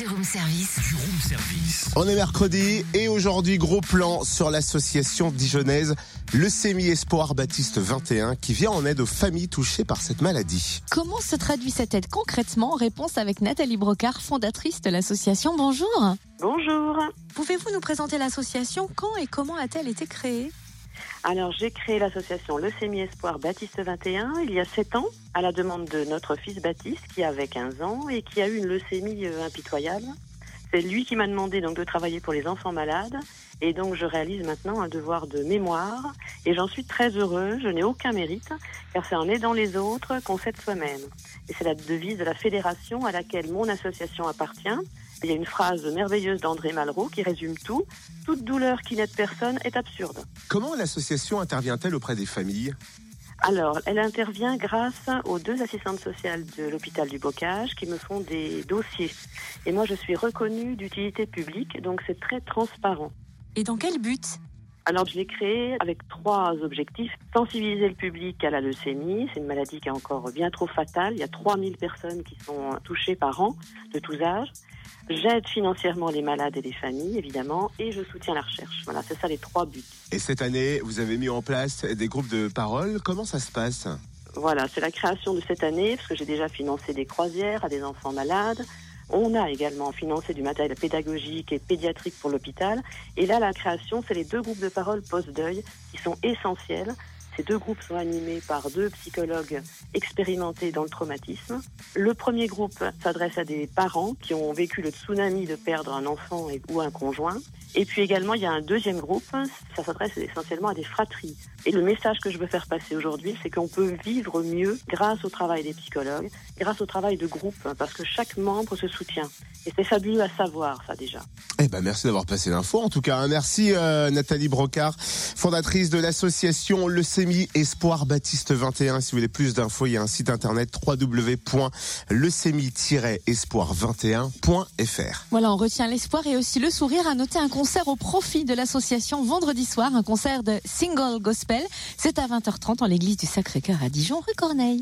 Du room service. Du room service. On est mercredi et aujourd'hui gros plan sur l'association dijonnaise Leucémie Espoir Baptiste 21 qui vient en aide aux familles touchées par cette maladie. Comment se traduit cette aide concrètement? Réponse avec Nathalie Brocard, fondatrice de l'association. Bonjour. Bonjour. Pouvez-vous nous présenter l'association? Quand et comment a-t-elle été créée? Alors, j'ai créé l'association Leucémie Espoir Baptiste 21 il y a 7 ans, à la demande de notre fils Baptiste, qui avait 15 ans et qui a eu une leucémie euh, impitoyable. C'est lui qui m'a demandé donc de travailler pour les enfants malades. Et donc, je réalise maintenant un devoir de mémoire. Et j'en suis très heureuse. Je n'ai aucun mérite, car c'est en aidant les autres qu'on s'aide soi-même. Et c'est la devise de la fédération à laquelle mon association appartient. Il y a une phrase merveilleuse d'André Malraux qui résume tout. Toute douleur qui n'aide personne est absurde. Comment l'association intervient-elle auprès des familles? Alors, elle intervient grâce aux deux assistantes sociales de l'hôpital du Bocage qui me font des dossiers. Et moi, je suis reconnue d'utilité publique, donc c'est très transparent. Et dans quel but? Alors, je l'ai créé avec trois objectifs. Sensibiliser le public à la leucémie. C'est une maladie qui est encore bien trop fatale. Il y a 3000 personnes qui sont touchées par an, de tous âges. J'aide financièrement les malades et les familles, évidemment, et je soutiens la recherche. Voilà, c'est ça les trois buts. Et cette année, vous avez mis en place des groupes de parole. Comment ça se passe? Voilà, c'est la création de cette année, parce que j'ai déjà financé des croisières à des enfants malades. On a également financé du matériel pédagogique et pédiatrique pour l'hôpital. Et là, la création, c'est les deux groupes de parole post-deuil qui sont essentiels. Ces deux groupes sont animés par deux psychologues expérimentés dans le traumatisme. Le premier groupe s'adresse à des parents qui ont vécu le tsunami de perdre un enfant ou un conjoint. Et puis également, il y a un deuxième groupe, ça s'adresse essentiellement à des fratries. Et le message que je veux faire passer aujourd'hui, c'est qu'on peut vivre mieux grâce au travail des psychologues, grâce au travail de groupe, parce que chaque membre se soutient. Et c'est fabuleux à savoir, ça déjà. Eh ben merci d'avoir passé l'info. En tout cas, hein. merci euh, Nathalie Brocard, fondatrice de l'association Leucémie Espoir Baptiste 21. Si vous voulez plus d'infos, il y a un site internet www.leucémie-espoir21.fr. Voilà, on retient l'espoir et aussi le sourire. À noter un concert au profit de l'association vendredi soir, un concert de single gospel. C'est à 20h30 en l'église du Sacré-Cœur à Dijon, rue Corneille.